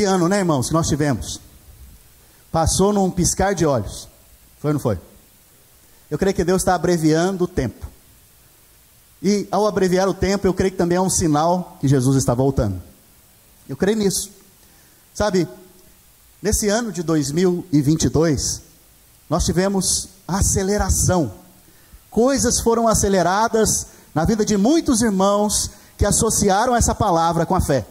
Que ano, né, irmãos, que nós tivemos? Passou num piscar de olhos. Foi ou não foi? Eu creio que Deus está abreviando o tempo. E ao abreviar o tempo, eu creio que também é um sinal que Jesus está voltando. Eu creio nisso. Sabe, nesse ano de 2022, nós tivemos aceleração. Coisas foram aceleradas na vida de muitos irmãos que associaram essa palavra com a fé.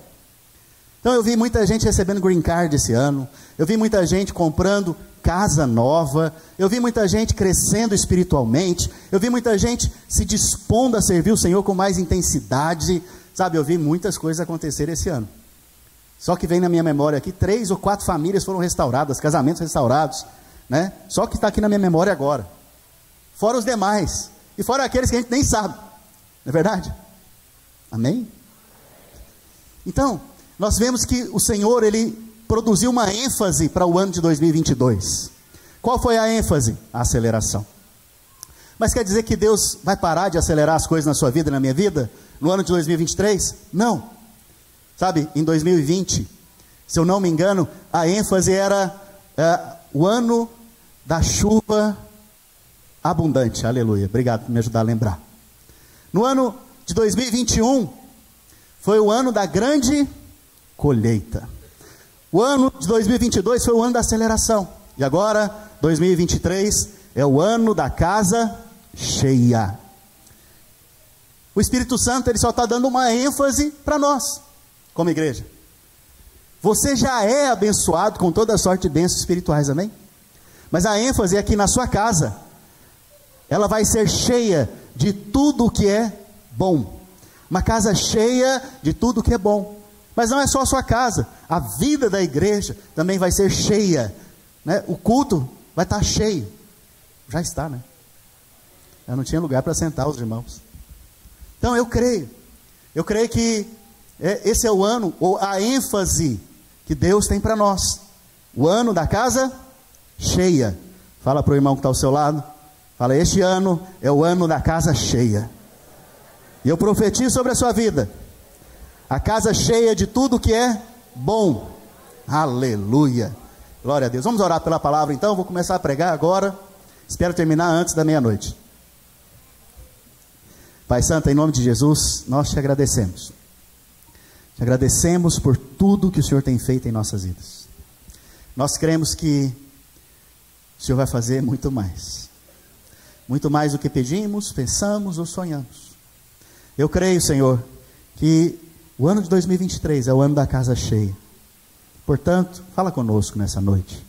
Então eu vi muita gente recebendo green card esse ano, eu vi muita gente comprando casa nova, eu vi muita gente crescendo espiritualmente, eu vi muita gente se dispondo a servir o Senhor com mais intensidade, sabe? Eu vi muitas coisas acontecer esse ano. Só que vem na minha memória aqui, três ou quatro famílias foram restauradas, casamentos restaurados, né? Só que está aqui na minha memória agora. Fora os demais, e fora aqueles que a gente nem sabe, não é verdade? Amém? Então, nós vemos que o Senhor, Ele produziu uma ênfase para o ano de 2022. Qual foi a ênfase? A aceleração. Mas quer dizer que Deus vai parar de acelerar as coisas na sua vida e na minha vida no ano de 2023? Não. Sabe, em 2020, se eu não me engano, a ênfase era é, o ano da chuva abundante. Aleluia. Obrigado por me ajudar a lembrar. No ano de 2021, foi o ano da grande colheita. O ano de 2022 foi o ano da aceleração. E agora, 2023 é o ano da casa cheia. O Espírito Santo ele só está dando uma ênfase para nós, como igreja. Você já é abençoado com toda sorte de bênçãos espirituais, amém? Mas a ênfase é que na sua casa, ela vai ser cheia de tudo o que é bom. Uma casa cheia de tudo o que é bom. Mas não é só a sua casa, a vida da igreja também vai ser cheia. Né? O culto vai estar cheio. Já está, né? Eu não tinha lugar para sentar os irmãos. Então eu creio. Eu creio que é, esse é o ano, ou a ênfase que Deus tem para nós. O ano da casa cheia. Fala para o irmão que está ao seu lado. Fala, este ano é o ano da casa cheia. E eu profetizo sobre a sua vida a casa cheia de tudo que é bom. Aleluia. Glória a Deus. Vamos orar pela palavra então. Vou começar a pregar agora. Espero terminar antes da meia-noite. Pai Santo, em nome de Jesus, nós te agradecemos. Te agradecemos por tudo que o Senhor tem feito em nossas vidas. Nós cremos que o Senhor vai fazer muito mais. Muito mais do que pedimos, pensamos ou sonhamos. Eu creio, Senhor, que o ano de 2023 é o ano da casa cheia. Portanto, fala conosco nessa noite.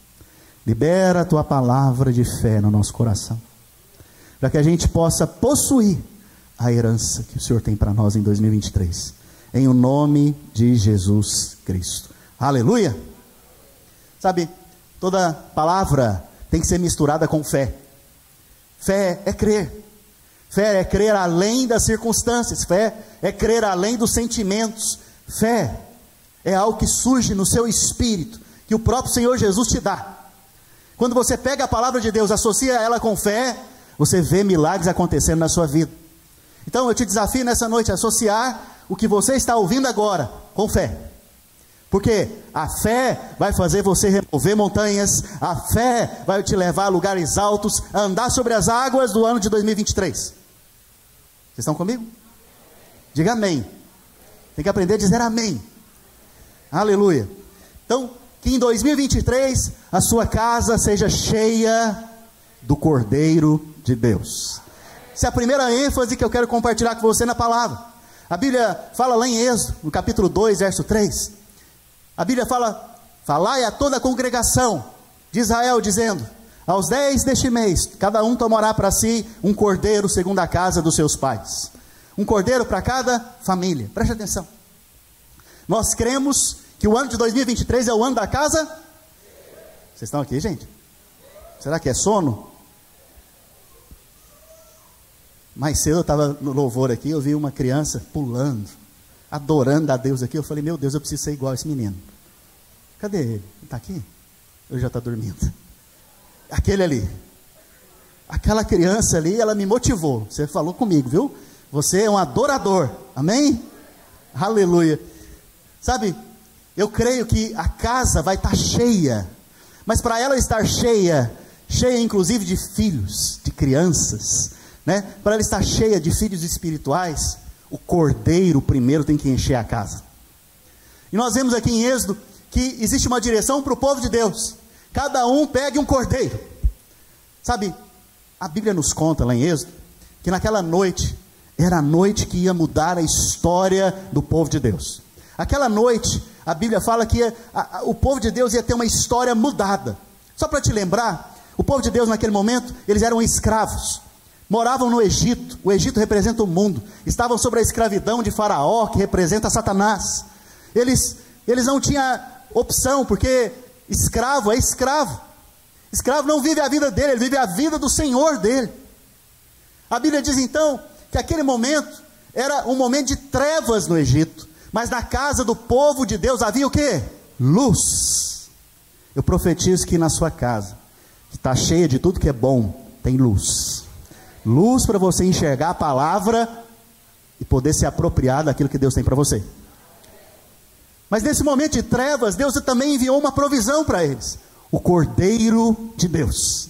Libera a tua palavra de fé no nosso coração. Para que a gente possa possuir a herança que o Senhor tem para nós em 2023. Em o nome de Jesus Cristo. Aleluia! Sabe, toda palavra tem que ser misturada com fé. Fé é crer. Fé é crer além das circunstâncias, fé é crer além dos sentimentos. Fé é algo que surge no seu espírito, que o próprio Senhor Jesus te dá. Quando você pega a palavra de Deus, associa ela com fé, você vê milagres acontecendo na sua vida. Então eu te desafio nessa noite a associar o que você está ouvindo agora com fé. Porque a fé vai fazer você remover montanhas, a fé vai te levar a lugares altos, a andar sobre as águas do ano de 2023. Vocês estão comigo? Diga amém. Tem que aprender a dizer amém. Aleluia. Então, que em 2023 a sua casa seja cheia do Cordeiro de Deus. Essa é a primeira ênfase que eu quero compartilhar com você na palavra. A Bíblia fala lá em Êxodo, no capítulo 2, verso 3. A Bíblia fala: Falai a toda a congregação de Israel, dizendo: aos dez deste mês, cada um tomará para si um cordeiro segundo a casa dos seus pais. Um cordeiro para cada família. Preste atenção. Nós cremos que o ano de 2023 é o ano da casa. Vocês estão aqui, gente? Será que é sono? Mais cedo eu estava no louvor aqui, eu vi uma criança pulando, adorando a Deus aqui. Eu falei, meu Deus, eu preciso ser igual a esse menino. Cadê ele? Está aqui? Ele já está dormindo aquele ali. Aquela criança ali, ela me motivou. Você falou comigo, viu? Você é um adorador. Amém? Aleluia. Sabe, eu creio que a casa vai estar cheia, mas para ela estar cheia, cheia inclusive de filhos, de crianças, né? Para ela estar cheia de filhos espirituais, o cordeiro primeiro tem que encher a casa. E nós vemos aqui em Êxodo que existe uma direção para o povo de Deus. Cada um pegue um cordeiro. Sabe, a Bíblia nos conta lá em Êxodo que naquela noite era a noite que ia mudar a história do povo de Deus. Aquela noite, a Bíblia fala que a, a, o povo de Deus ia ter uma história mudada. Só para te lembrar, o povo de Deus naquele momento, eles eram escravos. Moravam no Egito, o Egito representa o mundo. Estavam sobre a escravidão de Faraó, que representa Satanás. Eles, eles não tinham opção, porque escravo é escravo. Escravo não vive a vida dele, ele vive a vida do Senhor dele. A Bíblia diz então que aquele momento era um momento de trevas no Egito, mas na casa do povo de Deus havia o que? Luz. Eu profetizo que na sua casa, que está cheia de tudo que é bom, tem luz. Luz para você enxergar a palavra e poder se apropriar daquilo que Deus tem para você. Mas nesse momento de trevas, Deus também enviou uma provisão para eles: o Cordeiro de Deus.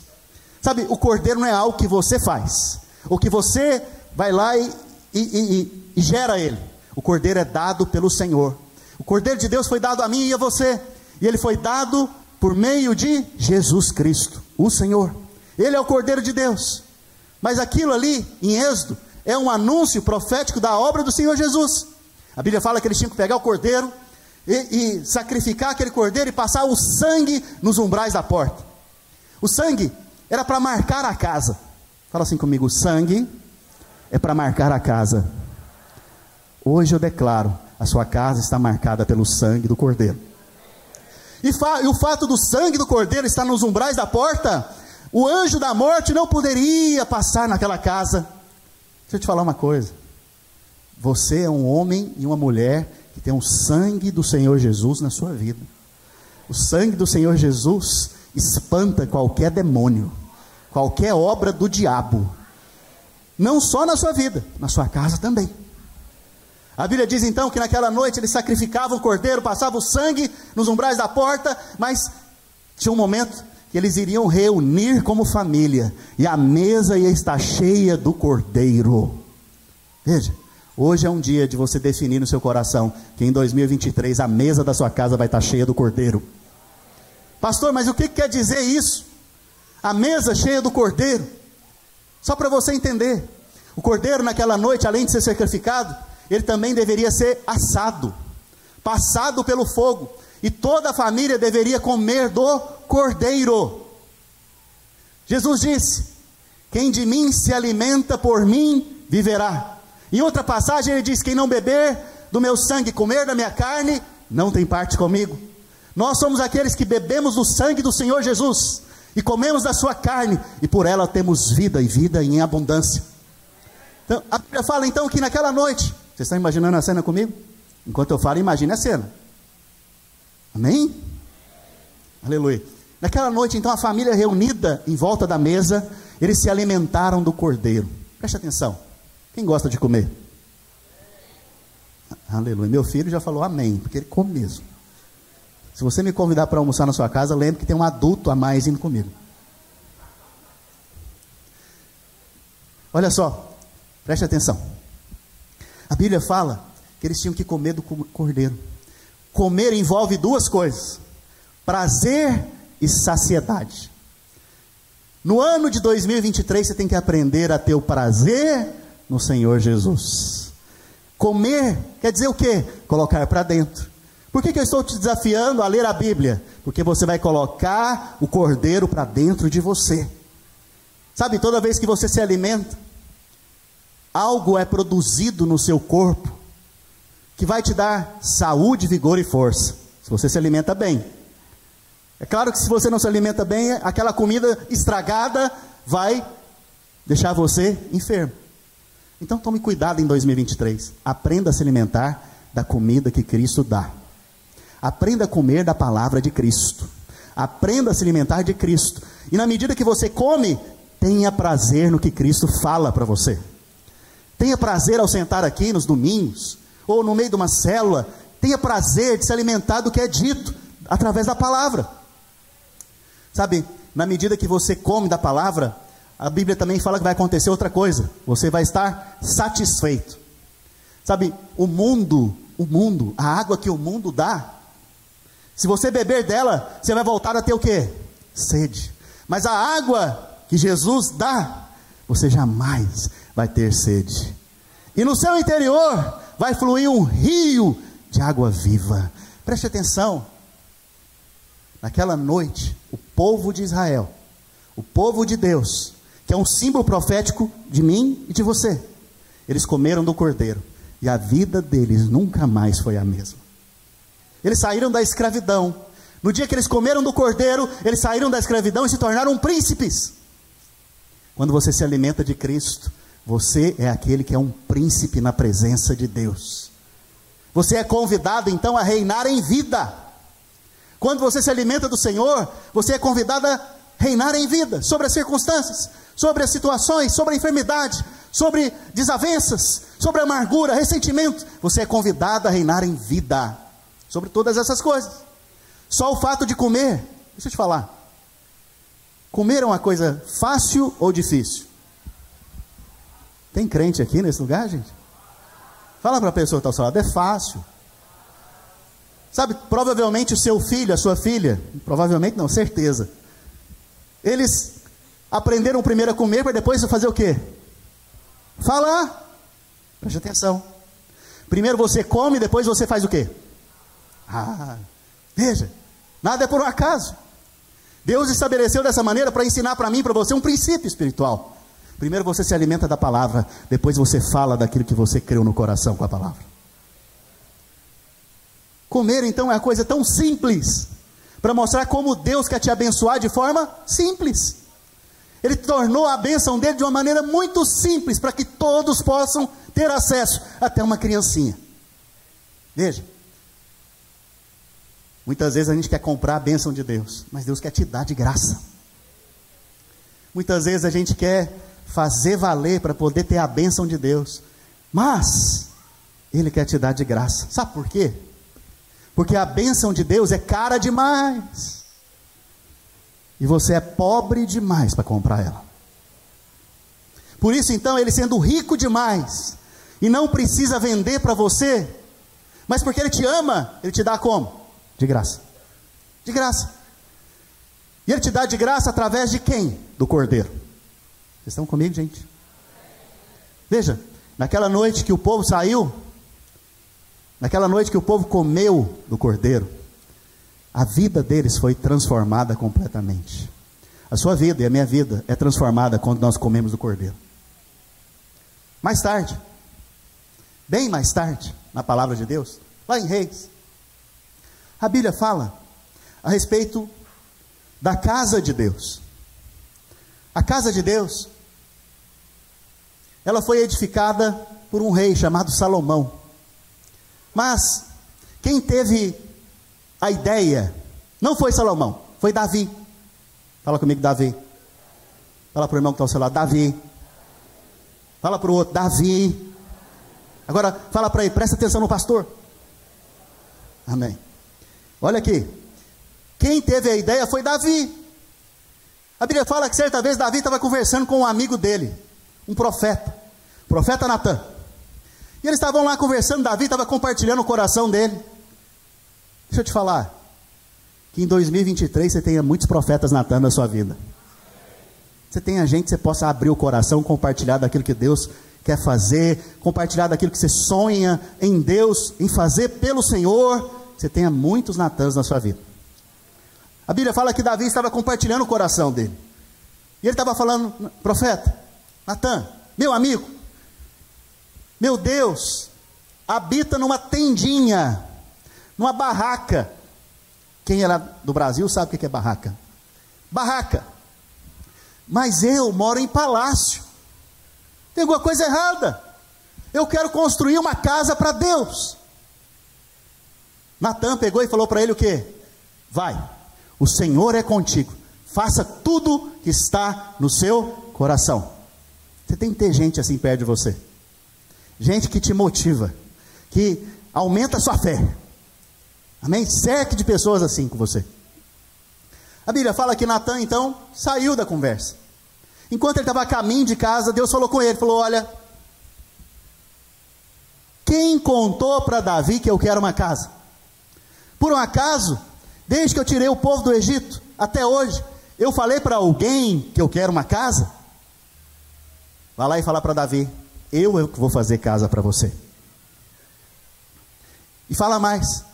Sabe, o Cordeiro não é algo que você faz, o que você vai lá e, e, e, e gera ele. O Cordeiro é dado pelo Senhor. O Cordeiro de Deus foi dado a mim e a você, e ele foi dado por meio de Jesus Cristo, o Senhor. Ele é o Cordeiro de Deus. Mas aquilo ali, em Êxodo, é um anúncio profético da obra do Senhor Jesus. A Bíblia fala que eles tinham que pegar o cordeiro, e, e sacrificar aquele cordeiro e passar o sangue nos umbrais da porta. O sangue era para marcar a casa. Fala assim comigo: o sangue é para marcar a casa. Hoje eu declaro: a sua casa está marcada pelo sangue do cordeiro. E, fa e o fato do sangue do cordeiro estar nos umbrais da porta, o anjo da morte não poderia passar naquela casa. Deixa eu te falar uma coisa. Você é um homem e uma mulher que tem o sangue do Senhor Jesus na sua vida. O sangue do Senhor Jesus espanta qualquer demônio, qualquer obra do diabo. Não só na sua vida, na sua casa também. A Bíblia diz então que naquela noite eles sacrificavam o cordeiro, passavam o sangue nos umbrais da porta, mas tinha um momento que eles iriam reunir como família, e a mesa ia estar cheia do cordeiro. Veja, Hoje é um dia de você definir no seu coração que em 2023 a mesa da sua casa vai estar cheia do cordeiro. Pastor, mas o que quer dizer isso? A mesa cheia do cordeiro. Só para você entender. O cordeiro naquela noite, além de ser sacrificado, ele também deveria ser assado, passado pelo fogo, e toda a família deveria comer do cordeiro. Jesus disse: Quem de mim se alimenta por mim viverá. Em outra passagem ele diz: Quem não beber do meu sangue, comer da minha carne, não tem parte comigo. Nós somos aqueles que bebemos do sangue do Senhor Jesus e comemos da sua carne, e por ela temos vida e vida em abundância. Então, a Bíblia fala então que naquela noite, vocês estão imaginando a cena comigo? Enquanto eu falo, imagine a cena. Amém? Aleluia. Naquela noite, então, a família reunida em volta da mesa, eles se alimentaram do cordeiro. Preste atenção. Quem gosta de comer? Aleluia. Meu filho já falou amém, porque ele come mesmo. Se você me convidar para almoçar na sua casa, lembre que tem um adulto a mais indo comigo. Olha só, preste atenção. A Bíblia fala que eles tinham que comer do cordeiro. Comer envolve duas coisas: prazer e saciedade. No ano de 2023 você tem que aprender a ter o prazer no Senhor Jesus. Comer quer dizer o quê? Colocar para dentro. Por que, que eu estou te desafiando a ler a Bíblia? Porque você vai colocar o cordeiro para dentro de você. Sabe, toda vez que você se alimenta, algo é produzido no seu corpo que vai te dar saúde, vigor e força. Se você se alimenta bem. É claro que se você não se alimenta bem, aquela comida estragada vai deixar você enfermo. Então tome cuidado em 2023. Aprenda a se alimentar da comida que Cristo dá. Aprenda a comer da palavra de Cristo. Aprenda a se alimentar de Cristo. E na medida que você come, tenha prazer no que Cristo fala para você. Tenha prazer ao sentar aqui nos domingos, ou no meio de uma célula, tenha prazer de se alimentar do que é dito através da palavra. Sabe, na medida que você come da palavra, a Bíblia também fala que vai acontecer outra coisa. Você vai estar satisfeito. Sabe, o mundo, o mundo, a água que o mundo dá, se você beber dela, você vai voltar a ter o quê? Sede. Mas a água que Jesus dá, você jamais vai ter sede. E no seu interior vai fluir um rio de água viva. Preste atenção. Naquela noite, o povo de Israel, o povo de Deus, que é um símbolo profético de mim e de você, eles comeram do cordeiro e a vida deles nunca mais foi a mesma. Eles saíram da escravidão. No dia que eles comeram do cordeiro, eles saíram da escravidão e se tornaram príncipes. Quando você se alimenta de Cristo, você é aquele que é um príncipe na presença de Deus. Você é convidado então a reinar em vida. Quando você se alimenta do Senhor, você é convidado a reinar em vida, sobre as circunstâncias, sobre as situações, sobre a enfermidade, sobre desavenças, sobre amargura, ressentimento. Você é convidado a reinar em vida, sobre todas essas coisas. Só o fato de comer, deixa eu te falar. Comer é uma coisa fácil ou difícil? Tem crente aqui nesse lugar, gente? Fala para a pessoa que está ao seu lado, é fácil. Sabe, provavelmente o seu filho, a sua filha, provavelmente não, certeza. Eles aprenderam primeiro a comer para depois fazer o quê? Falar. Preste atenção. Primeiro você come, depois você faz o quê? Ah, veja, nada é por um acaso. Deus estabeleceu dessa maneira para ensinar para mim para você um princípio espiritual. Primeiro você se alimenta da palavra, depois você fala daquilo que você creu no coração com a palavra. Comer então é uma coisa tão simples, para mostrar como Deus quer te abençoar de forma simples. Ele tornou a bênção dele de uma maneira muito simples, para que todos possam ter acesso, até uma criancinha. Veja, muitas vezes a gente quer comprar a bênção de Deus, mas Deus quer te dar de graça. Muitas vezes a gente quer fazer valer para poder ter a bênção de Deus, mas Ele quer te dar de graça. Sabe por quê? Porque a bênção de Deus é cara demais. E você é pobre demais para comprar ela. Por isso, então, ele sendo rico demais, e não precisa vender para você, mas porque ele te ama, ele te dá como? De graça. De graça. E ele te dá de graça através de quem? Do cordeiro. Vocês estão comigo, gente? Veja, naquela noite que o povo saiu, Naquela noite que o povo comeu do cordeiro, a vida deles foi transformada completamente. A sua vida e a minha vida é transformada quando nós comemos do cordeiro. Mais tarde, bem mais tarde, na palavra de Deus, lá em Reis, a Bíblia fala a respeito da casa de Deus. A casa de Deus, ela foi edificada por um rei chamado Salomão. Mas quem teve a ideia não foi Salomão, foi Davi. Fala comigo, Davi. Fala para o irmão que está ao seu lado, Davi. Fala para o outro, Davi. Agora, fala para ele, presta atenção no pastor. Amém. Olha aqui. Quem teve a ideia foi Davi. A Bíblia fala que certa vez Davi estava conversando com um amigo dele, um profeta, profeta Natan. E eles estavam lá conversando, Davi estava compartilhando o coração dele. Deixa eu te falar, que em 2023 você tenha muitos profetas Natan na sua vida. Você tenha gente que você possa abrir o coração, compartilhar daquilo que Deus quer fazer, compartilhar daquilo que você sonha em Deus, em fazer pelo Senhor. Você tenha muitos Natãs na sua vida. A Bíblia fala que Davi estava compartilhando o coração dele. E ele estava falando, profeta, Natan, meu amigo, meu Deus, habita numa tendinha, numa barraca. Quem era do Brasil sabe o que é barraca. Barraca. Mas eu moro em palácio. Tem alguma coisa errada. Eu quero construir uma casa para Deus. Natan pegou e falou para ele o que? Vai, o Senhor é contigo. Faça tudo que está no seu coração. Você tem que ter gente assim perto de você gente que te motiva, que aumenta a sua fé, Amém? Cerque de pessoas assim com você. A Bíblia fala que Natan então saiu da conversa. Enquanto ele estava a caminho de casa, Deus falou com ele, falou: "Olha, quem contou para Davi que eu quero uma casa? Por um acaso, desde que eu tirei o povo do Egito até hoje, eu falei para alguém que eu quero uma casa? Vá lá e fala para Davi: eu vou fazer casa para você. E fala mais: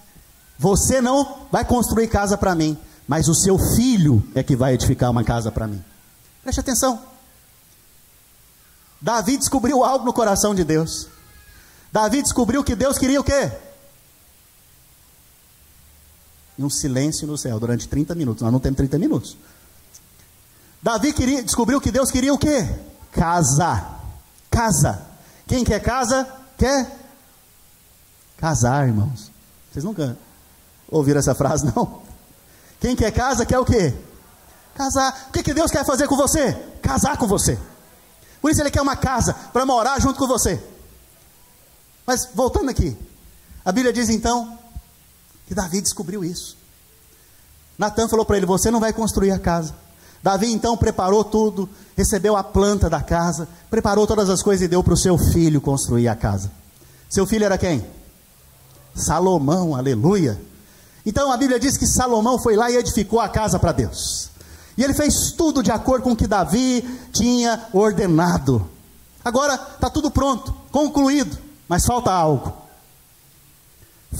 você não vai construir casa para mim, mas o seu filho é que vai edificar uma casa para mim. Preste atenção. Davi descobriu algo no coração de Deus. Davi descobriu que Deus queria o quê? E um silêncio no céu durante 30 minutos. Nós não temos 30 minutos. Davi queria, descobriu que Deus queria o quê? Casa. Casa. Quem quer casa? Quer casar, irmãos. Vocês nunca ouviram essa frase, não? Quem quer casa quer o quê? Casar. O que, que Deus quer fazer com você? Casar com você. Por isso ele quer uma casa para morar junto com você. Mas voltando aqui, a Bíblia diz então que Davi descobriu isso. Natan falou para ele: Você não vai construir a casa. Davi então preparou tudo, recebeu a planta da casa, preparou todas as coisas e deu para o seu filho construir a casa. Seu filho era quem? Salomão, aleluia. Então a Bíblia diz que Salomão foi lá e edificou a casa para Deus. E ele fez tudo de acordo com o que Davi tinha ordenado. Agora está tudo pronto, concluído, mas falta algo.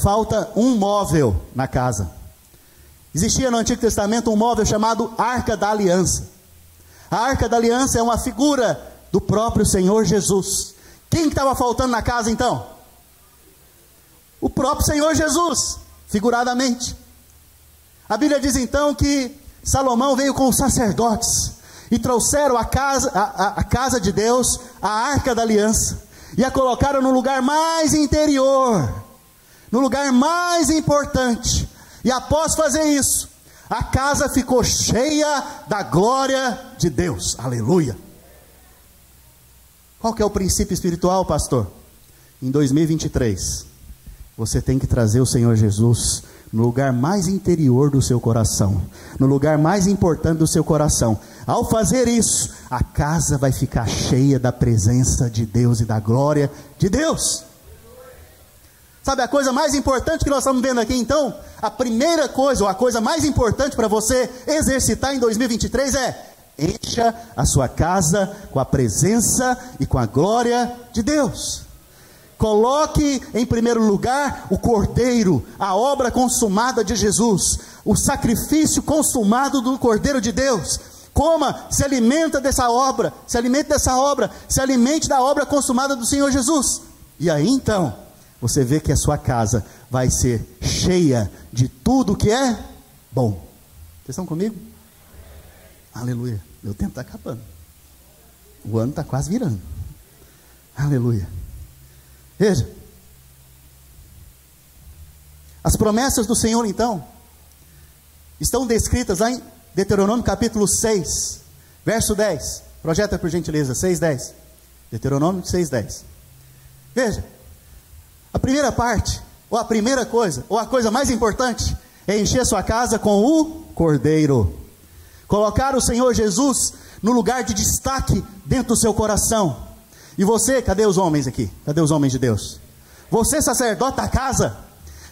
Falta um móvel na casa. Existia no Antigo Testamento um móvel chamado Arca da Aliança. A Arca da Aliança é uma figura do próprio Senhor Jesus. Quem estava faltando na casa então? O próprio Senhor Jesus, figuradamente. A Bíblia diz então que Salomão veio com os sacerdotes e trouxeram a casa, a, a, casa de Deus, a arca da aliança, e a colocaram no lugar mais interior, no lugar mais importante, e após fazer isso, a casa ficou cheia da glória de Deus. Aleluia. Qual que é o princípio espiritual, pastor? Em 2023, você tem que trazer o Senhor Jesus no lugar mais interior do seu coração, no lugar mais importante do seu coração. Ao fazer isso, a casa vai ficar cheia da presença de Deus e da glória de Deus. Sabe a coisa mais importante que nós estamos vendo aqui então? A primeira coisa, ou a coisa mais importante para você exercitar em 2023 é: encha a sua casa com a presença e com a glória de Deus. Coloque em primeiro lugar o cordeiro, a obra consumada de Jesus, o sacrifício consumado do cordeiro de Deus. Coma, se alimenta dessa obra, se alimente dessa obra, se alimente da obra consumada do Senhor Jesus. E aí então, você vê que a sua casa vai ser cheia de tudo que é bom. Vocês estão comigo? Aleluia. Meu tempo está acabando. O ano está quase virando. Aleluia. Veja. As promessas do Senhor, então, estão descritas lá em Deuteronômio capítulo 6, verso 10. Projeta por gentileza, 6, 10. Deuteronômio 6, 10. Veja. A primeira parte, ou a primeira coisa, ou a coisa mais importante, é encher sua casa com o cordeiro. Colocar o Senhor Jesus no lugar de destaque dentro do seu coração. E você, cadê os homens aqui? Cadê os homens de Deus? Você, sacerdote da casa,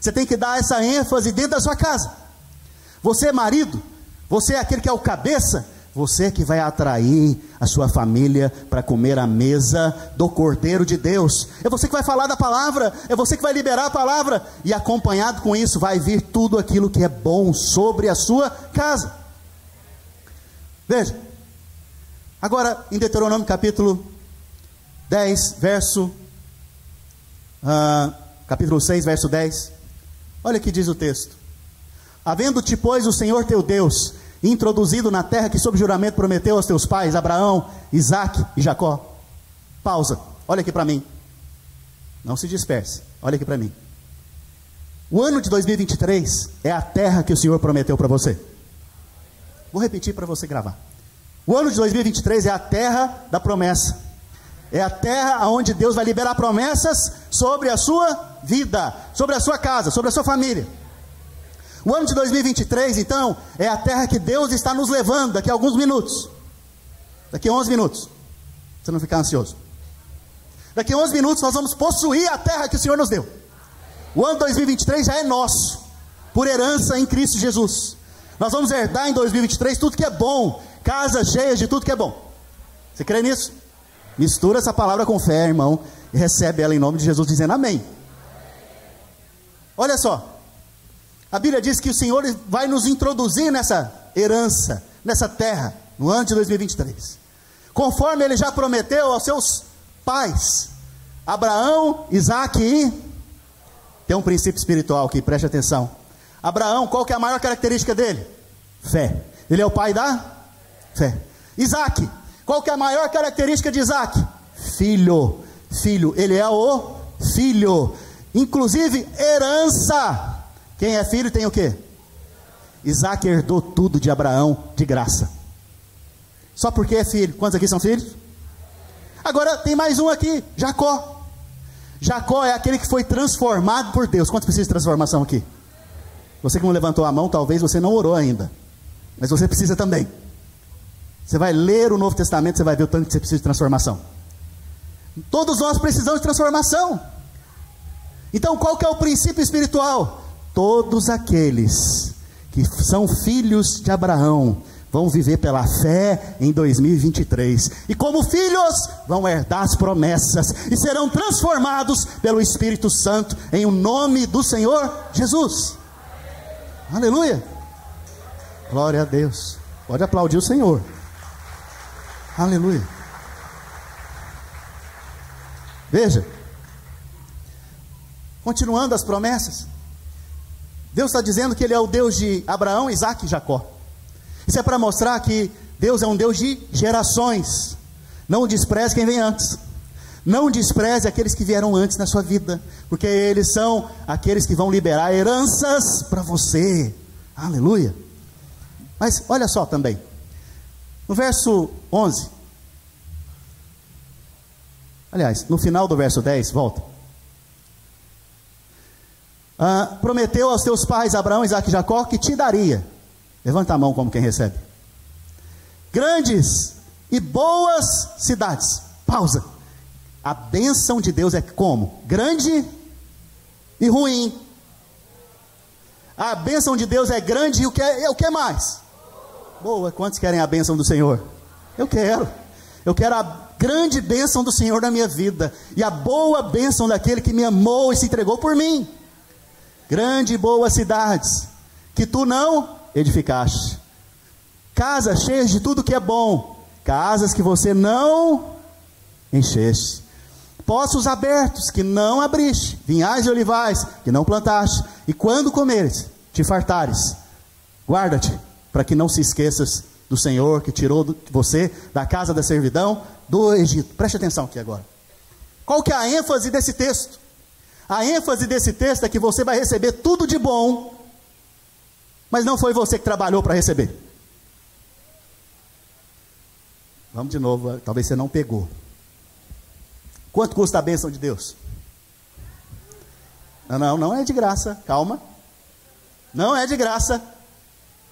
você tem que dar essa ênfase dentro da sua casa. Você, marido, você é aquele que é o cabeça, você que vai atrair a sua família para comer a mesa do Cordeiro de Deus. É você que vai falar da palavra, é você que vai liberar a palavra, e acompanhado com isso vai vir tudo aquilo que é bom sobre a sua casa. Veja, agora em Deuteronômio capítulo 10, verso. Uh, capítulo 6, verso 10. Olha que diz o texto. Havendo-te, pois, o Senhor teu Deus introduzido na terra que sob juramento prometeu aos teus pais, Abraão, Isaac e Jacó. Pausa, olha aqui para mim. Não se disperse, olha aqui para mim. O ano de 2023 é a terra que o Senhor prometeu para você. Vou repetir para você gravar. O ano de 2023 é a terra da promessa. É a terra onde Deus vai liberar promessas sobre a sua vida, sobre a sua casa, sobre a sua família. O ano de 2023, então, é a terra que Deus está nos levando daqui a alguns minutos. Daqui a 11 minutos. Você não ficar ansioso. Daqui a 11 minutos nós vamos possuir a terra que o Senhor nos deu. O ano 2023 já é nosso, por herança em Cristo Jesus. Nós vamos herdar em 2023 tudo que é bom, casas cheias de tudo que é bom. Você crê nisso? Mistura essa palavra com fé, irmão, e recebe ela em nome de Jesus, dizendo amém. Olha só, a Bíblia diz que o Senhor vai nos introduzir nessa herança, nessa terra, no ano de 2023, conforme Ele já prometeu aos seus pais, Abraão, Isaac e. Tem um princípio espiritual aqui, preste atenção. Abraão, qual que é a maior característica dele? Fé. Ele é o pai da fé. Isaac, qual que é a maior característica de Isaac? Filho. Filho, ele é o filho. Inclusive, herança. Quem é filho tem o quê? Isaac herdou tudo de Abraão de graça. Só porque é filho. Quantos aqui são filhos? Agora tem mais um aqui, Jacó. Jacó é aquele que foi transformado por Deus. Quantos precisam de transformação aqui? Você que não levantou a mão, talvez você não orou ainda. Mas você precisa também. Você vai ler o Novo Testamento, você vai ver o tanto que você precisa de transformação. Todos nós precisamos de transformação. Então, qual que é o princípio espiritual? Todos aqueles que são filhos de Abraão vão viver pela fé em 2023. E como filhos, vão herdar as promessas e serão transformados pelo Espírito Santo em o nome do Senhor Jesus. Aleluia. Glória a Deus. Pode aplaudir o Senhor. Aleluia. Veja. Continuando as promessas. Deus está dizendo que Ele é o Deus de Abraão, Isaac e Jacó. Isso é para mostrar que Deus é um Deus de gerações. Não despreze quem vem antes. Não despreze aqueles que vieram antes na sua vida, porque eles são aqueles que vão liberar heranças para você. Aleluia. Mas olha só também. No verso 11. Aliás, no final do verso 10, volta. Ah, prometeu aos teus pais Abraão, Isaac e Jacó que te daria Levanta a mão como quem recebe. Grandes e boas cidades. Pausa. A bênção de Deus é como? Grande e ruim. A bênção de Deus é grande e o que, é, o que mais? Boa. Quantos querem a bênção do Senhor? Eu quero. Eu quero a grande bênção do Senhor na minha vida. E a boa bênção daquele que me amou e se entregou por mim. Grande e boas cidades. Que tu não edificaste. Casas cheias de tudo que é bom, casas que você não encheste. Poços abertos que não abriste, vinhais e olivais que não plantaste, e quando comeres, te fartares, guarda-te, para que não se esqueças do Senhor que tirou você da casa da servidão do Egito. Preste atenção aqui agora. Qual que é a ênfase desse texto? A ênfase desse texto é que você vai receber tudo de bom mas não foi você que trabalhou para receber. Vamos de novo, talvez você não pegou. Quanto custa a bênção de Deus? Não, não, não é de graça, calma. Não é de graça.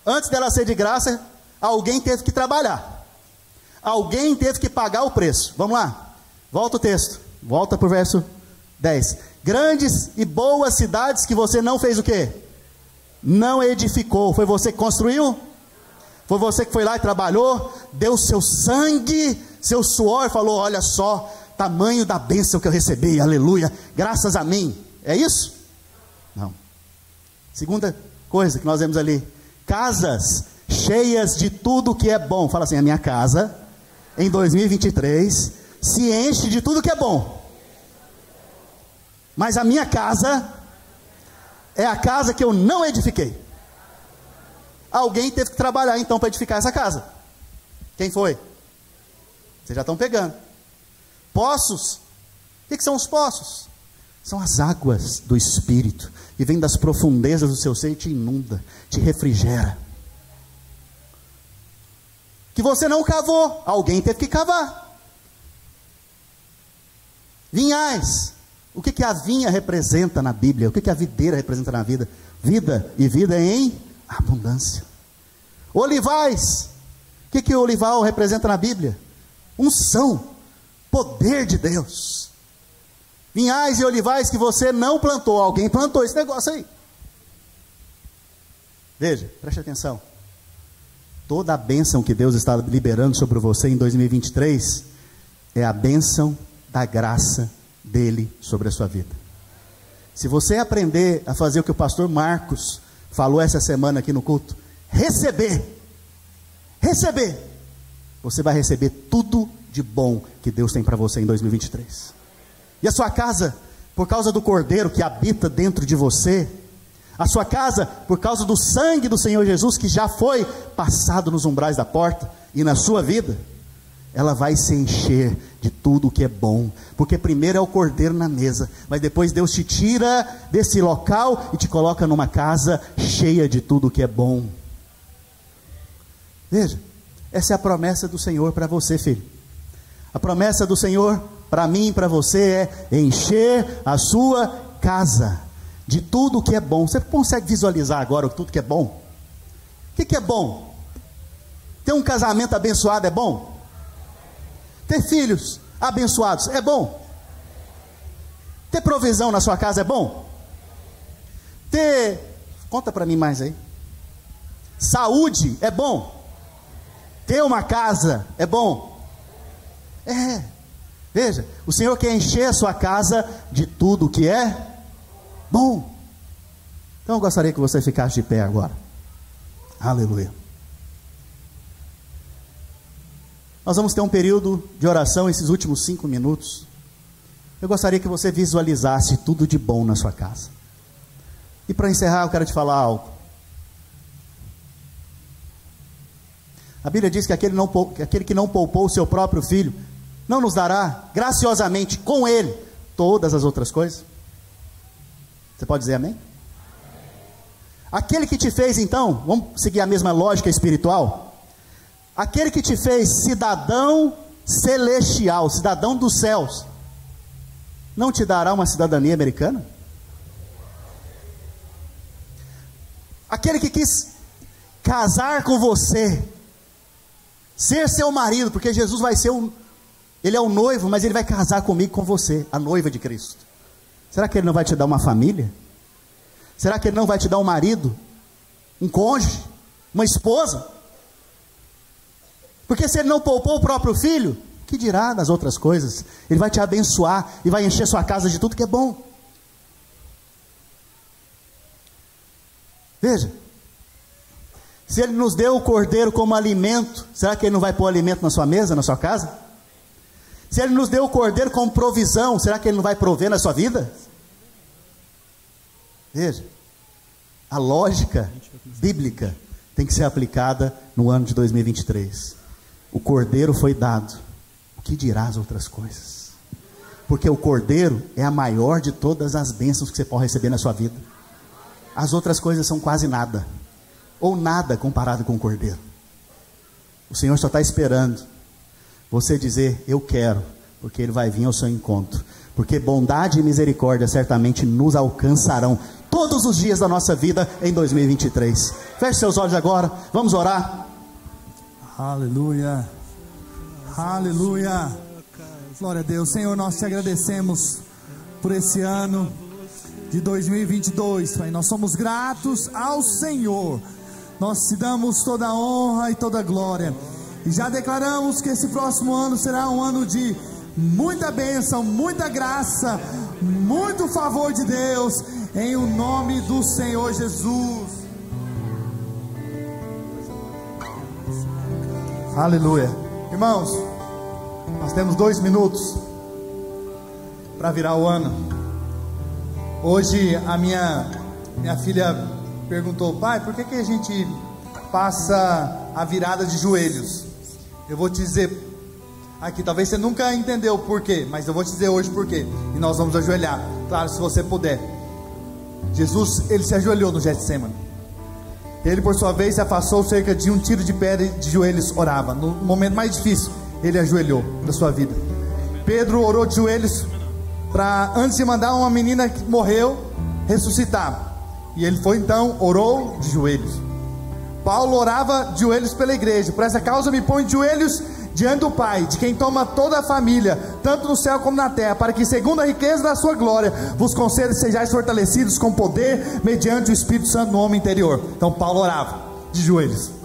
Antes dela ser de graça, alguém teve que trabalhar. Alguém teve que pagar o preço. Vamos lá. Volta o texto. Volta para o verso 10. Grandes e boas cidades que você não fez o quê? não edificou. Foi você que construiu? Foi você que foi lá e trabalhou, deu seu sangue, seu suor, falou: Olha só, tamanho da bênção que eu recebi, aleluia, graças a mim. É isso? Não. Segunda coisa que nós vemos ali: casas cheias de tudo que é bom. Fala assim: a minha casa, em 2023, se enche de tudo que é bom. Mas a minha casa é a casa que eu não edifiquei. Alguém teve que trabalhar então para edificar essa casa. Quem foi? Vocês já estão pegando. Poços. O que, são os poços? São as águas do Espírito que vêm das profundezas do seu ser e te inunda, te refrigera. Que você não cavou, alguém teve que cavar. Vinhais, o que, que a vinha representa na Bíblia? O que, que a videira representa na vida? vida e vida em abundância. Olivais, o que, que o olival representa na Bíblia? Unção, poder de Deus. Vinhais e olivais que você não plantou, alguém plantou esse negócio aí. Veja, preste atenção. Toda a bênção que Deus está liberando sobre você em 2023 é a bênção da graça dele sobre a sua vida. Se você aprender a fazer o que o pastor Marcos falou essa semana aqui no culto, receber, receber, você vai receber tudo de bom que Deus tem para você em 2023. E a sua casa, por causa do cordeiro que habita dentro de você, a sua casa, por causa do sangue do Senhor Jesus que já foi passado nos umbrais da porta e na sua vida, ela vai se encher de tudo o que é bom, porque primeiro é o cordeiro na mesa, mas depois Deus te tira desse local e te coloca numa casa cheia de tudo o que é bom. Veja, essa é a promessa do Senhor para você, filho. A promessa do Senhor para mim e para você é encher a sua casa de tudo que é bom. Você consegue visualizar agora tudo que é bom? O que, que é bom? Ter um casamento abençoado é bom? Ter filhos abençoados é bom. Ter provisão na sua casa é bom. Ter, conta para mim mais aí. Saúde é bom. Ter uma casa é bom. É. Veja, o Senhor quer encher a sua casa de tudo que é bom. Então eu gostaria que você ficasse de pé agora. Aleluia. Nós vamos ter um período de oração esses últimos cinco minutos. Eu gostaria que você visualizasse tudo de bom na sua casa. E para encerrar, eu quero te falar algo. A Bíblia diz que aquele, não, que aquele que não poupou o seu próprio filho, não nos dará graciosamente com ele todas as outras coisas? Você pode dizer amém? Aquele que te fez, então, vamos seguir a mesma lógica espiritual? Aquele que te fez cidadão celestial, cidadão dos céus, não te dará uma cidadania americana? Aquele que quis casar com você, ser seu marido, porque Jesus vai ser um, ele é o noivo, mas ele vai casar comigo com você, a noiva de Cristo. Será que ele não vai te dar uma família? Será que ele não vai te dar um marido, um cônjuge, uma esposa? Porque se ele não poupou o próprio filho, que dirá das outras coisas? Ele vai te abençoar e vai encher sua casa de tudo que é bom. Veja, se ele nos deu o cordeiro como alimento, será que ele não vai pôr alimento na sua mesa, na sua casa? Se ele nos deu o cordeiro como provisão, será que ele não vai prover na sua vida? Veja, a lógica bíblica tem que ser aplicada no ano de 2023 o cordeiro foi dado, o que dirá as outras coisas? Porque o cordeiro é a maior de todas as bênçãos que você pode receber na sua vida. As outras coisas são quase nada, ou nada comparado com o cordeiro. O Senhor só está esperando você dizer: Eu quero, porque Ele vai vir ao seu encontro. Porque bondade e misericórdia certamente nos alcançarão todos os dias da nossa vida em 2023. Feche seus olhos agora, vamos orar. Aleluia. Aleluia. Glória a Deus. Senhor, nós te agradecemos por esse ano de 2022, Pai. Nós somos gratos ao Senhor. Nós te damos toda a honra e toda a glória. E já declaramos que esse próximo ano será um ano de muita bênção, muita graça, muito favor de Deus, em o nome do Senhor Jesus. Aleluia. Irmãos, nós temos dois minutos para virar o ano. Hoje a minha, minha filha perguntou, pai, por que, que a gente passa a virada de joelhos? Eu vou te dizer aqui, talvez você nunca entendeu por quê, mas eu vou te dizer hoje por quê. E nós vamos ajoelhar, claro, se você puder. Jesus, ele se ajoelhou no Getsemane. Ele, por sua vez, se afastou cerca de um tiro de pedra e de joelhos orava. No momento mais difícil, ele ajoelhou da sua vida. Pedro orou de joelhos para, antes de mandar uma menina que morreu, ressuscitar. E ele foi então, orou de joelhos. Paulo orava de joelhos pela igreja. Por essa causa me põe de joelhos diante do Pai, de quem toma toda a família, tanto no céu como na terra, para que, segundo a riqueza da sua glória, vos conceda sejais fortalecidos com poder, mediante o Espírito Santo no homem interior. Então Paulo orava de joelhos.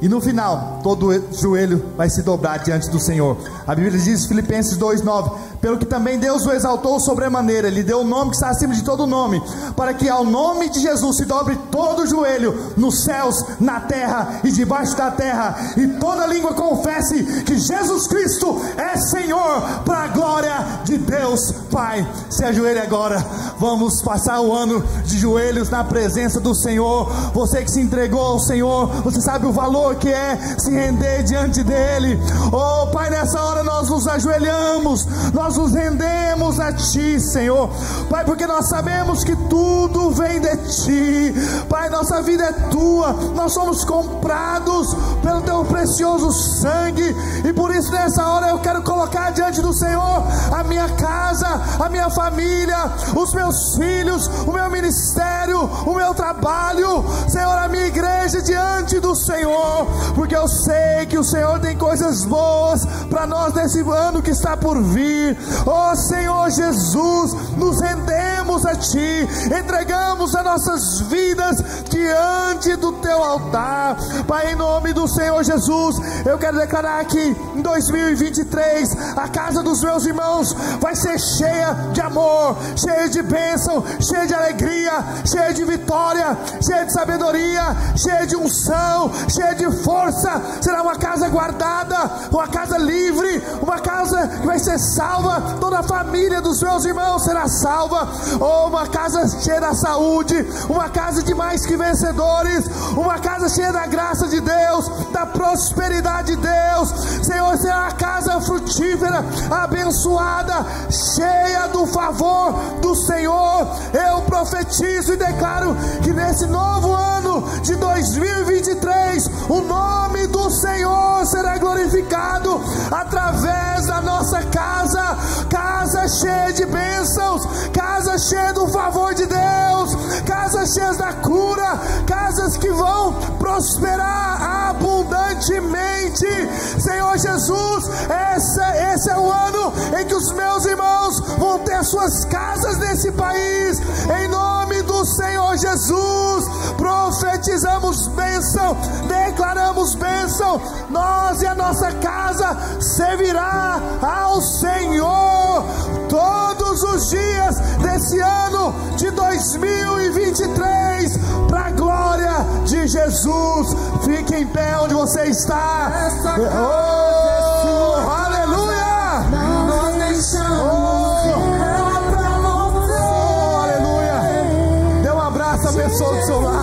E no final, todo joelho vai se dobrar diante do Senhor. A Bíblia diz, Filipenses 2,9: Pelo que também Deus o exaltou sobremaneira, Ele deu o nome que está acima de todo nome, para que ao nome de Jesus se dobre todo joelho, nos céus, na terra e debaixo da terra, e toda língua confesse que Jesus Cristo é Senhor, para a glória de Deus Pai. Se ajoelhe agora, vamos passar o ano de joelhos na presença do Senhor. Você que se entregou ao Senhor, você sabe o valor que é se render diante dEle. Oh Pai, nessa hora nós nos ajoelhamos, nós nos rendemos a Ti, Senhor. Pai, porque nós sabemos que tudo vem de Ti. Pai, nossa vida é Tua, nós somos comprados pelo Teu precioso sangue, e por isso nessa hora eu quero colocar diante do Senhor a minha casa, a minha família, os meus filhos, o meu ministério, o meu trabalho, Senhor, a minha igreja diante do Senhor, porque eu sei que o Senhor tem coisas boas para nós nesse ano que está por vir. Oh Senhor Jesus, nos rendemos a Ti, entregamos as nossas vidas diante do Teu altar, Pai, em nome do Senhor Jesus, eu quero declarar que em 2023 a casa dos meus irmãos vai ser cheia de amor, cheia de bênção, cheia de alegria, cheia de vitória, cheia de sabedoria, cheia de unção, cheia de força. Será uma casa guardada, uma casa livre, uma casa que vai ser salva. Toda a família dos meus irmãos será salva. Ou uma casa cheia da saúde, uma casa de mais que vencedores, uma casa cheia da graça de Deus, da prosperidade de Deus. Senhor, será uma casa frutífera, abençoada, cheia do favor do Senhor. Eu profetizo e declaro que nesse novo ano de 2023, o nome do Senhor será glorificado através da nossa casa, casa cheia de bênçãos, casa cheia do favor de Deus, casas cheias da cura, casas que vão prosperar abundantemente. Senhor Jesus, esse, esse é o ano em que os meus irmãos vão ter suas casas nesse país, em nome do Senhor Jesus. Profetizamos bênção, declaramos bênção. Nós e a nossa casa servirá ao Senhor todos os dias desse ano de 2023, para a glória de Jesus. Fique em pé onde você está. Oh, aleluia! Oh, oh, aleluia! Dê um abraço à pessoa do seu lado.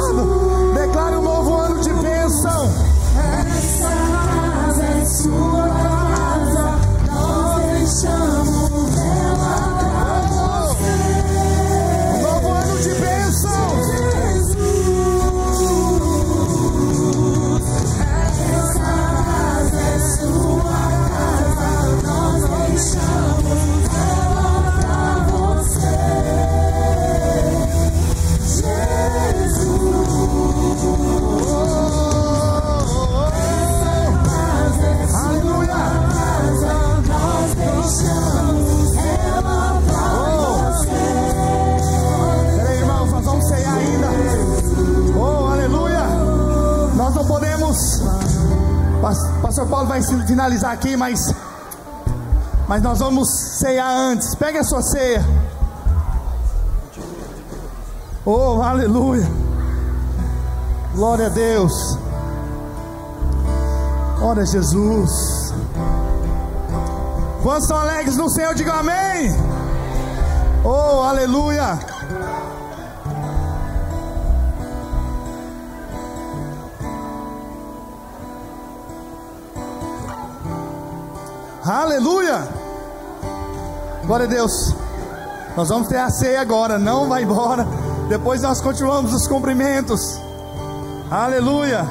Finalizar aqui, mas. Mas nós vamos ceiar antes. Pegue a sua ceia. Oh, aleluia! Glória a Deus. Glória a Jesus. Quantos estão alegres no Senhor? Diga amém. Oh, aleluia. Aleluia! Glória a Deus. Nós vamos ter a ceia agora, não vai embora. Depois nós continuamos os cumprimentos. Aleluia!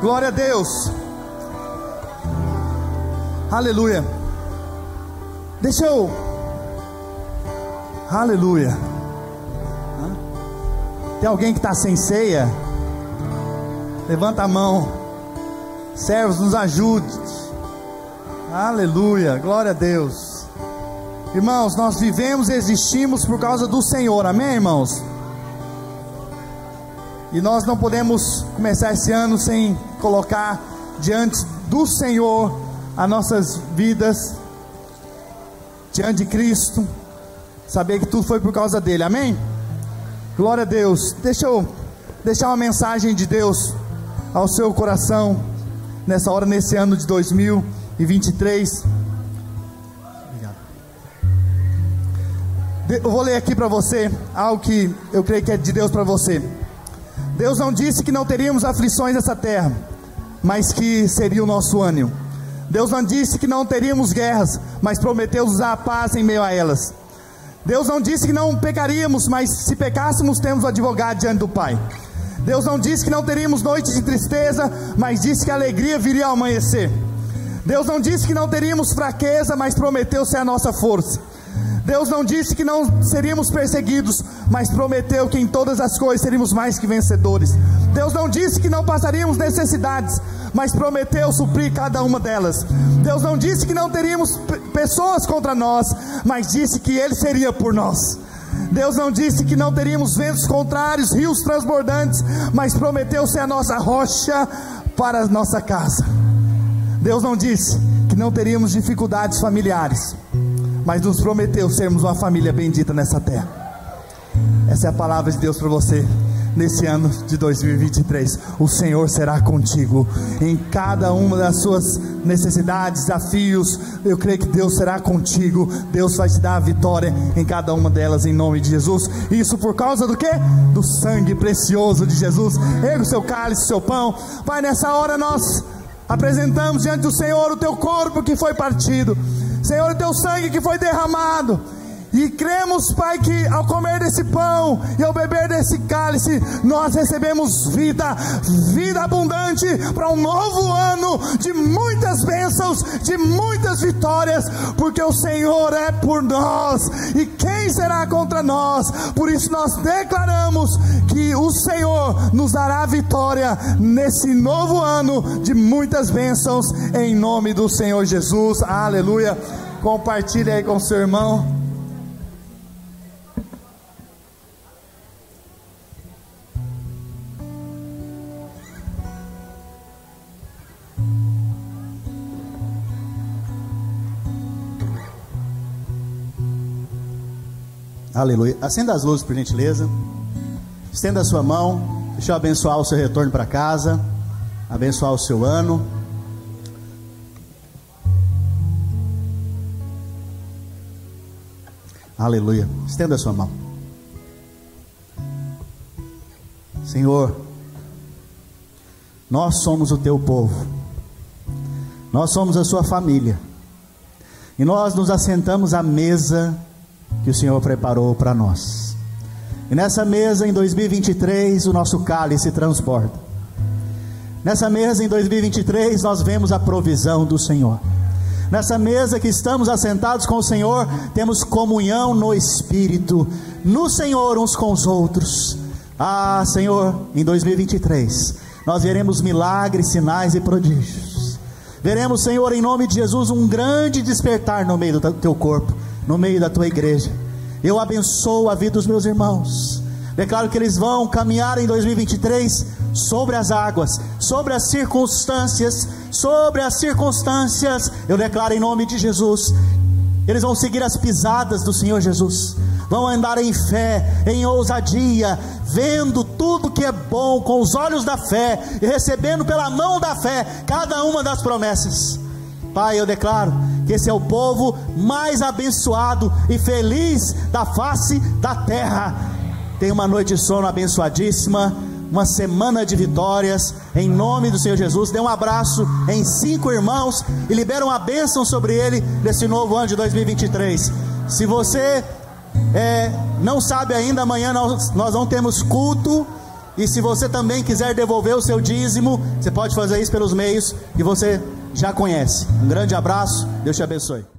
Glória a Deus. Aleluia. Deixa eu. Aleluia. Tem alguém que está sem ceia? Levanta a mão. Servos, nos ajude. Aleluia, glória a Deus. Irmãos, nós vivemos e existimos por causa do Senhor, amém, irmãos? E nós não podemos começar esse ano sem colocar diante do Senhor as nossas vidas, diante de Cristo, saber que tudo foi por causa dele, amém? Glória a Deus. Deixa eu deixar uma mensagem de Deus ao seu coração nessa hora, nesse ano de 2023. Obrigado. Eu vou ler aqui para você algo que eu creio que é de Deus para você. Deus não disse que não teríamos aflições nessa terra, mas que seria o nosso ânimo. Deus não disse que não teríamos guerras, mas prometeu usar a paz em meio a elas. Deus não disse que não pecaríamos, mas se pecássemos, temos o advogado diante do Pai. Deus não disse que não teríamos noites de tristeza, mas disse que a alegria viria ao amanhecer. Deus não disse que não teríamos fraqueza, mas prometeu ser a nossa força. Deus não disse que não seríamos perseguidos, mas prometeu que em todas as coisas seríamos mais que vencedores. Deus não disse que não passaríamos necessidades, mas prometeu suprir cada uma delas. Deus não disse que não teríamos pessoas contra nós, mas disse que Ele seria por nós. Deus não disse que não teríamos ventos contrários, rios transbordantes, mas prometeu ser a nossa rocha para a nossa casa. Deus não disse que não teríamos dificuldades familiares, mas nos prometeu sermos uma família bendita nessa terra. Essa é a palavra de Deus para você nesse ano de 2023. O Senhor será contigo em cada uma das suas necessidades, desafios. Eu creio que Deus será contigo. Deus vai te dar a vitória em cada uma delas em nome de Jesus. Isso por causa do que? Do sangue precioso de Jesus. Erga o seu cálice, o seu pão. Pai, nessa hora nós apresentamos diante do Senhor o teu corpo que foi partido. Senhor, o teu sangue que foi derramado. E cremos, Pai, que ao comer desse pão e ao beber desse cálice, nós recebemos vida, vida abundante para um novo ano de muitas bênçãos, de muitas vitórias, porque o Senhor é por nós e quem será contra nós? Por isso nós declaramos que o Senhor nos dará vitória nesse novo ano de muitas bênçãos, em nome do Senhor Jesus, aleluia. Compartilhe aí com seu irmão. Aleluia. Acenda as luzes, por gentileza. Estenda a sua mão. Deixa eu abençoar o seu retorno para casa. Abençoar o seu ano. Aleluia. Estenda a sua mão. Senhor, nós somos o teu povo. Nós somos a sua família. E nós nos assentamos à mesa que o Senhor preparou para nós. E nessa mesa em 2023 o nosso cálice transporta. Nessa mesa em 2023 nós vemos a provisão do Senhor. Nessa mesa que estamos assentados com o Senhor, temos comunhão no Espírito, no Senhor uns com os outros. Ah, Senhor, em 2023 nós veremos milagres, sinais e prodígios. Veremos, Senhor, em nome de Jesus, um grande despertar no meio do teu corpo no meio da tua igreja. Eu abençoo a vida dos meus irmãos. Declaro que eles vão caminhar em 2023 sobre as águas, sobre as circunstâncias, sobre as circunstâncias. Eu declaro em nome de Jesus, eles vão seguir as pisadas do Senhor Jesus. Vão andar em fé, em ousadia, vendo tudo que é bom com os olhos da fé e recebendo pela mão da fé cada uma das promessas. Pai, eu declaro que esse é o povo mais abençoado e feliz da face da terra. Tenha uma noite de sono abençoadíssima, uma semana de vitórias, em nome do Senhor Jesus. Dê um abraço em cinco irmãos e libera uma bênção sobre ele nesse novo ano de 2023. Se você é, não sabe ainda, amanhã nós, nós não temos culto. E se você também quiser devolver o seu dízimo, você pode fazer isso pelos meios que você já conhece. Um grande abraço, Deus te abençoe.